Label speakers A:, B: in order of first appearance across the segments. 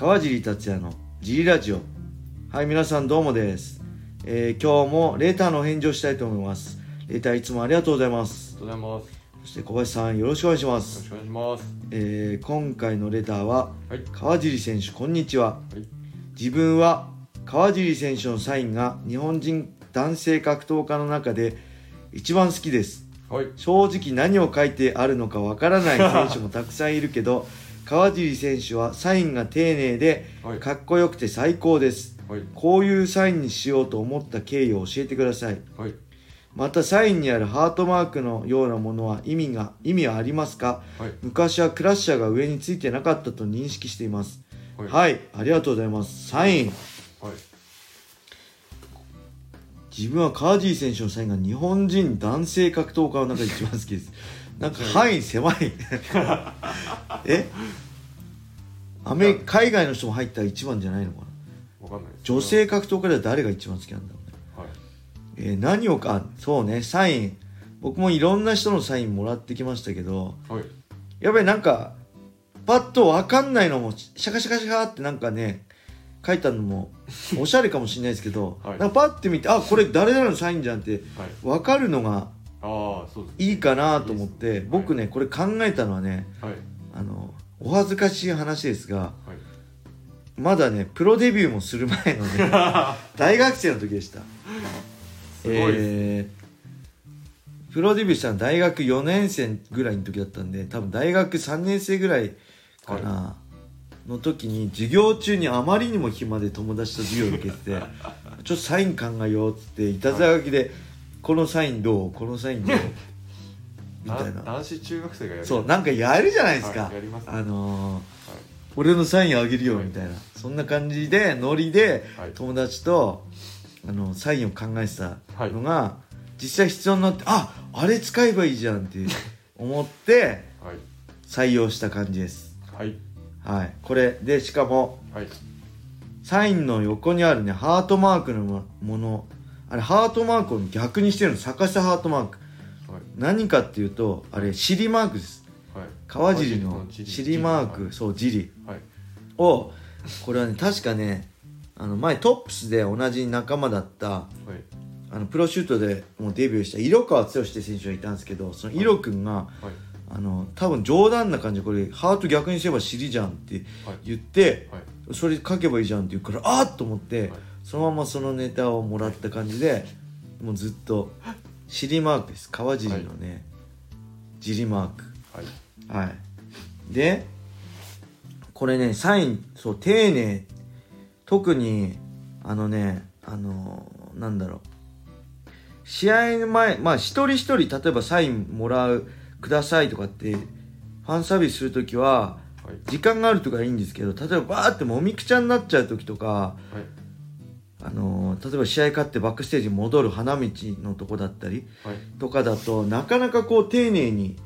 A: 川尻達也のジリラジオはい皆さんどうもです、えー今日もレーターのお返事をしたいと思いますレーターいつもありがとうございます
B: ありがとうございます。
A: そして小林さんよろしくお願いしま
B: よろ
A: す
B: しくお願いします。
A: えー今回のレターは
B: はい。
A: 川尻選手こんにちは
B: はい。
A: 自分は川尻選手のサインが日本人男性格闘家の中で一番好きです
B: はい。
A: 正直何を書いてあるのかわからない選手もたくさんいるけど 川尻選手はサインが丁寧で
B: はい。
A: かっこよくて最高です
B: はい。
A: こういうサインにしようと思った経緯を教えてください
B: はい。
A: またサインにあるハートマークのようなものは意味が意味はありますか？
B: はい。
A: 昔はクラッシャーが上についてなかったと認識しています
B: はい。
A: はいありがとうございますサイン
B: はい。
A: 自分は川尻選手のサインが日本人男性格闘家の中で一番好きです。なんか範囲狭い。え？アメリ海外の人も入ったら一番じゃないのかな？
B: わかんないです。
A: 女性格闘家では誰が一番好きなんだろうね、
B: はい。
A: えー何をか？そうねサイン。僕もいろんな人のサインもらってきましたけど
B: はい。
A: やっぱりなんかパッと分かんないのもシャカシャカシャカってなんかね書いたのも おしゃれかもしれないですけど、
B: はい
A: なんかパッて見てあこれ誰々のサインじゃんって
B: はい。
A: 分かるのが。いいかなと思って
B: いい
A: 僕ねこれ考えたのはね
B: はい。
A: あのお恥ずかしい話ですが
B: はい。
A: まだねプロデビューもする前のね 大学生の時でした
B: すごいです。
A: えープロデビューしたのは大学4年生ぐらいの時だったんで多分大学3年生ぐらいかな、の時に授業中にあまりにも暇で友達と授業を受けてて ちょっとサイン考えようっつっていたずら書きで、このサインどう？このサインどう？みたいな。
B: 男子中学生がやる。
A: そうなんかやるじゃないですか、
B: はいやりますね。
A: あのー
B: はい。
A: 俺のサインあげるよ
B: はい
A: みたいな、そんな感じでノリで
B: はい。
A: 友達とあのサインを考えてたのが、実際必要になってああれ使えばいいじゃんって思って
B: はい。
A: 採用した感じです。
B: はい。
A: はいこれでしかも
B: はい。
A: サインの横にあるねハートマークのもものあれハートマークを逆にしてるの逆さハートマーク
B: はい。
A: 何かっていうとあれ尻マークです
B: はい。
A: 川尻の
B: 尻
A: 尻マークそう尻
B: はい。
A: をこれはね確かねあの前トップスで同じ仲間だった
B: はい。
A: あのプロシュートでもうデビューした色川剛って選手がいたんですけどその色くんが
B: はい。
A: あの多分冗談な感じでこれハート逆にすれば尻じゃんって
B: はい。
A: 言って
B: はい。
A: それ書けばいいじゃんって言うからあっと思って、
B: はい。
A: そのままそのネタをもらった感じでもうずっと尻マークです。川尻のね、尻マーク。
B: はい。
A: はい。でこれねサインそう丁寧。特にあのねあのなんだろう。試合の前まあ一人一人例えばサインもらうくださいとかってファンサービスする時は
B: はい。
A: 時間があるとかいいんですけど例えばバーってもみくちゃになっちゃう時とか
B: はい。
A: あの例えば試合勝ってバックステージに戻る花道のとこだったり
B: はい。
A: とかだとなかなかこう丁寧に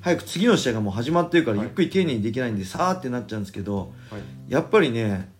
A: 早く次の試合がもう始まってるから
B: はい
A: ゆっくり丁寧にできないんでさーってなっちゃうんですけど
B: はい。
A: やっぱりね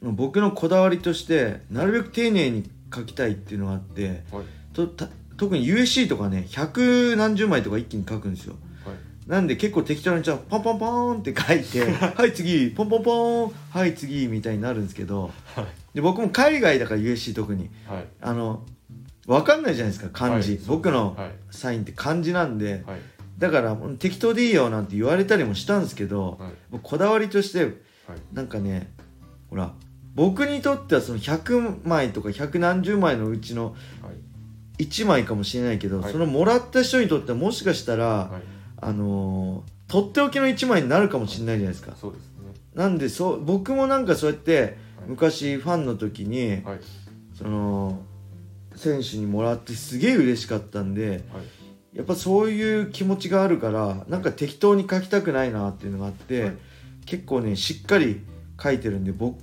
A: 僕のこだわりとしてなるべく丁寧に書きたいっていうのがあって
B: はい。
A: とた特に USC とかね百何十枚とか一気に書くんですよ
B: はい。
A: なんで結構適当にじゃあポンポンポンって書いてはい次ポンポンポンはい次みたいになるんですけど
B: はい。
A: で僕も海外だから USC 特に
B: はい。
A: あの分かんないじゃないですか漢字、
B: はい
A: 僕の
B: はい。
A: サインって漢字なんで
B: はい。
A: だから適当でいいよなんて言われたりもしたんですけど、こだわりとして
B: はい。
A: なんかねほら僕にとってはその100枚とか百何十枚のうちの
B: はい。
A: 1枚かもしれないけど、
B: はい
A: そのもらった人にとってはもしかしたら、
B: はい。
A: あのーとっておきの1枚になるかもしれないじゃないですか
B: そうですね。
A: なんでそう僕もなんかそうやって昔ファンの時に
B: はい。
A: その選手にもらってすげえ嬉しかったんで
B: はい。
A: やっぱそういう気持ちがあるからなんか適当に書きたくないなっていうのがあって、
B: はい
A: 結構ねしっかり書いてるんで僕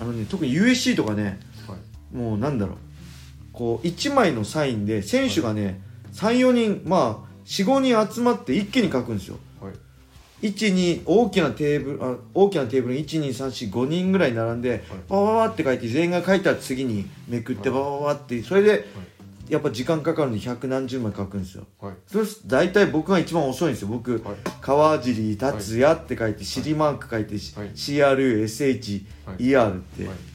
A: あのね特に USC とかね
B: はい。
A: もうなんだろうこう1枚のサインで選手がね34人まあ45人集まって一気に書くんですよ。
B: はい。
A: 12大きなテーブルあ大きなテーブルに12345人ぐらい並んでババババって書いて全員が書いたら次にめくってババババってそれでやっぱ時間かかるんで百何十枚書くんですよ。
C: はい。
A: そうすると大体僕が一番遅いんですよ。僕
C: はい。
A: 川尻達也って書いて尻マーク書いて
C: はい。
A: CRUSHER って。
C: はい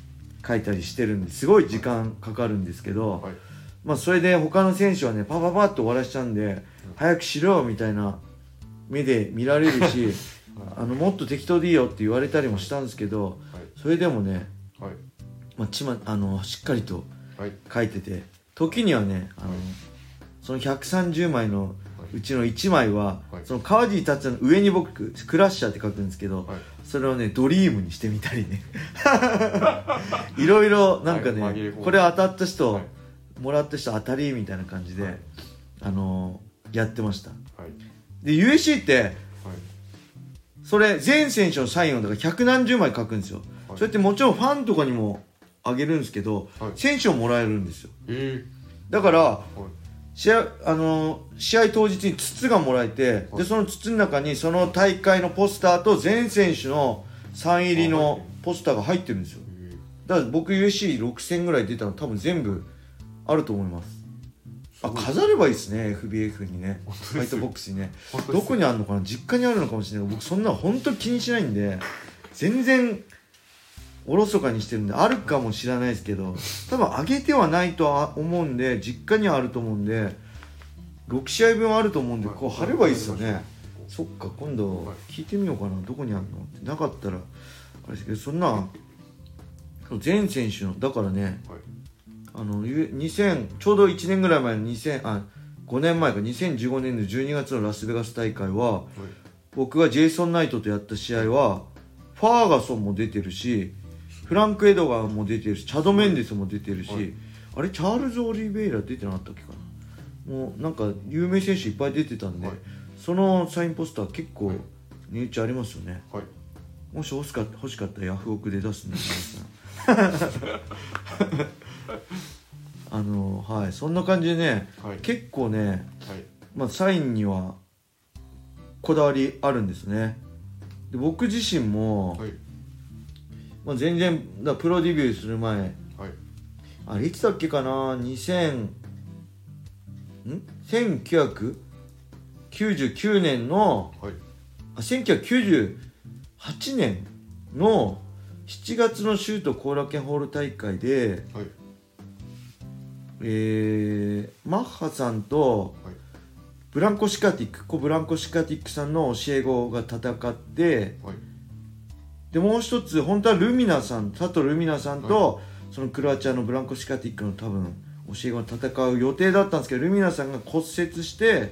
A: 書いたりしてるんですごい時間かかるんですけど、
C: はい。
A: まあそれで他の選手はねパパパッと終わらしちゃうんで、早くしろみたいな目で見られるし あのもっと適当でいいよって言われたりもしたんですけど
C: はい。
A: それでもね、
C: はい。
A: まあ、ちまあのしっかりと
C: はい。
A: 書いてて時にはねあの、
C: はい。
A: その130枚のうちの1枚は、
C: はい。
A: その川尻達也の上に僕クラッシャーって書くんですけど、
C: はい
A: それをねドリームにしてみたりね。いろいろなんかね、これ当たった人、
C: はい。
A: もらった人当たりみたいな感じで、
C: はい。
A: あのーやってました。
C: はい。
A: で USC って
C: はい。
A: それ全選手のサインをだから百何十枚書くんですよ、
C: はい。
A: それってもちろんファンとかにもあげるんですけど、
C: はい。
A: 選手をもらえるんですよ。
C: え
A: だから試合,、あのー試合当日に筒がもらえて、
C: はい。
A: でその筒の中にその大会のポスターと全選手のサイン入りのポスターが入ってるんですよ。
C: えー
A: だから僕 USC6000 ぐらい出たの多分全部あると思います。あ飾ればいいですね FBF にね。
C: 本当です
A: ファイトボックスにね。どこにあるのかな実家にあるのかもしれないけど僕そんなの本当気にしないんで全然おろそかにしてるんであるかもしれないですけど多分あげてはないとは思うんで実家にはあると思うんで6試合分あると思うんでこう貼ればいいですよね。そっか今度
C: はい。
A: 聞いてみようかな。どこにあるのって。なかったらあれですけどそんな全選手のだからね
C: はい。
A: あのゆ2000ちょうど1年ぐらい前の2000あ5年前か。2015年の12月のラスベガス大会は
C: はい。
A: 僕がジェイソン・ナイトとやった試合はファーガソンも出てるしフランク・エドガーも出てるしチャド・メンデスも出てるし、
C: はい。
A: あれチャールズ・オリベイラ出てなかったっけかな。もうなんか有名選手いっぱい出てたんで、
C: はい。
A: そのサインポスター結構
C: はい。
A: 値打ちありますよね。
C: はい。
A: もし欲しかった欲しかったらヤフオクで出すんで皆さ。ん あのはい。そんな感じでね
C: はい。
A: 結構ね、
C: はい。
A: まあ、サインにはこだわりあるんですね。で僕自身も、
C: はい
A: まあ、全然だプロデビューする前。
C: はい。
A: あれいつだっけかな？2000ん？1999年の
C: はい。
A: あ1998年の7月のシュート後楽園ホール大会で、
C: はい。
A: えーマッハさんと
C: はい。
A: ブランコ・シカティックコ・ブランコ・シカティックさんの教え子が戦って
C: はい
A: でもう一つ本当はルミナさん佐藤ルミナさんと、そのクロアチアのブランコ・シカティックの多分教え子が戦う予定だったんですけどルミナさんが骨折して
C: はい。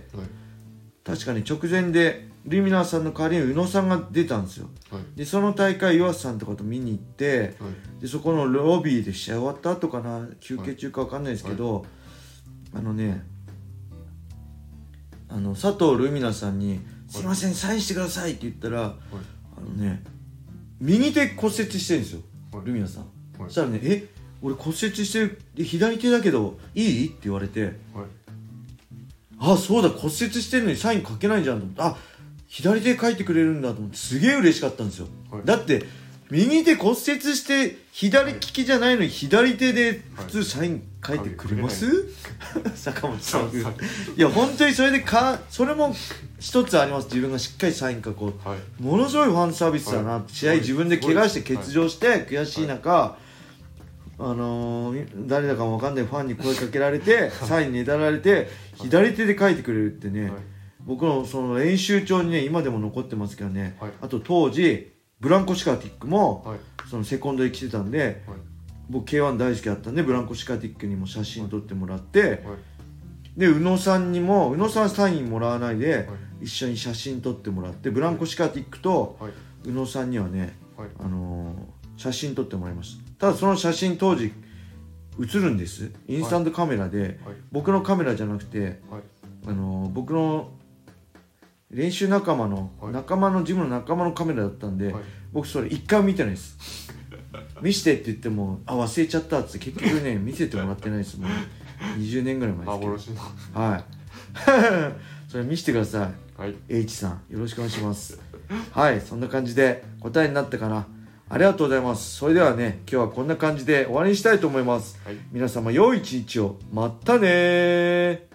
A: 確かに直前でルミナさんの代わりに宇野さんが出たんですよ。
C: はい。
A: でその大会岩瀬さんとかと見に行って
C: はい。
A: でそこのロビーで試合終わった後かな休憩中か分かんないですけど、あのねあの佐藤ルミナさんに「すいませんサインしてください」って言ったら、あのね右手骨折してるんですよ、
C: はい。
A: ルミナさん、
C: はい。
A: そしたらね「え俺骨折してるで左手だけどいい?」って言われて。
C: はい「
A: あそうだ骨折してるのにサイン書けないじゃん」と思って。あ左手書いてくれるんだと思って。すげえ嬉しかったんですよ、
C: はい。
A: だって右手骨折して左利きじゃないのに左手で普通サイン書いてくれます、坂本さん。いや本当にそれでかそれも一つあります。自分がしっかりサイン書こう。
C: はい。
A: ものすごいファンサービスだな、
C: はい
A: 試合自分で怪我して欠場して悔しい中、あのー誰だかも分かんないファンに声かけられてサインねだられて左手で書いてくれるってね、
C: はい。
A: 僕のその練習帳にね今でも残ってますけどね、
C: はい。
A: あと当時ブランコ・シカティックも
C: はい。
A: そのセコンドで来てたんで
C: はい。
A: 僕 K1 大好きだったんでブランコ・シカティックにも写真撮ってもらって、
C: はい。
A: で宇野さんにも宇野さんサインもらわないで、
C: はい。
A: 一緒に写真撮ってもらってブランコ・シカティックと
C: はい。
A: 宇野さんにはね、
C: はい。
A: あのー写真撮ってもらいました。ただその写真当時写るんです。インスタントカメラで、
C: はい。
A: 僕のカメラじゃなくて、
C: はい。
A: あのー僕の練習仲間の、
C: はい。
A: 仲間のジムの仲間のカメラだったんで、
C: はい。
A: 僕それ一回も見てないです。見してって言ってもあ忘れちゃったっつって結局ね 見せてもらってないですもう20年ぐらい前ですけど。
C: 幻の。
A: はい。それ見せてください。
C: はい。
A: H さんよろしくお願いします。はいそんな感じで答えになったかな。ありがとうございます。それではね今日はこんな感じで終わりにしたいと思います。
C: はい。
A: 皆様良い一日を。またねー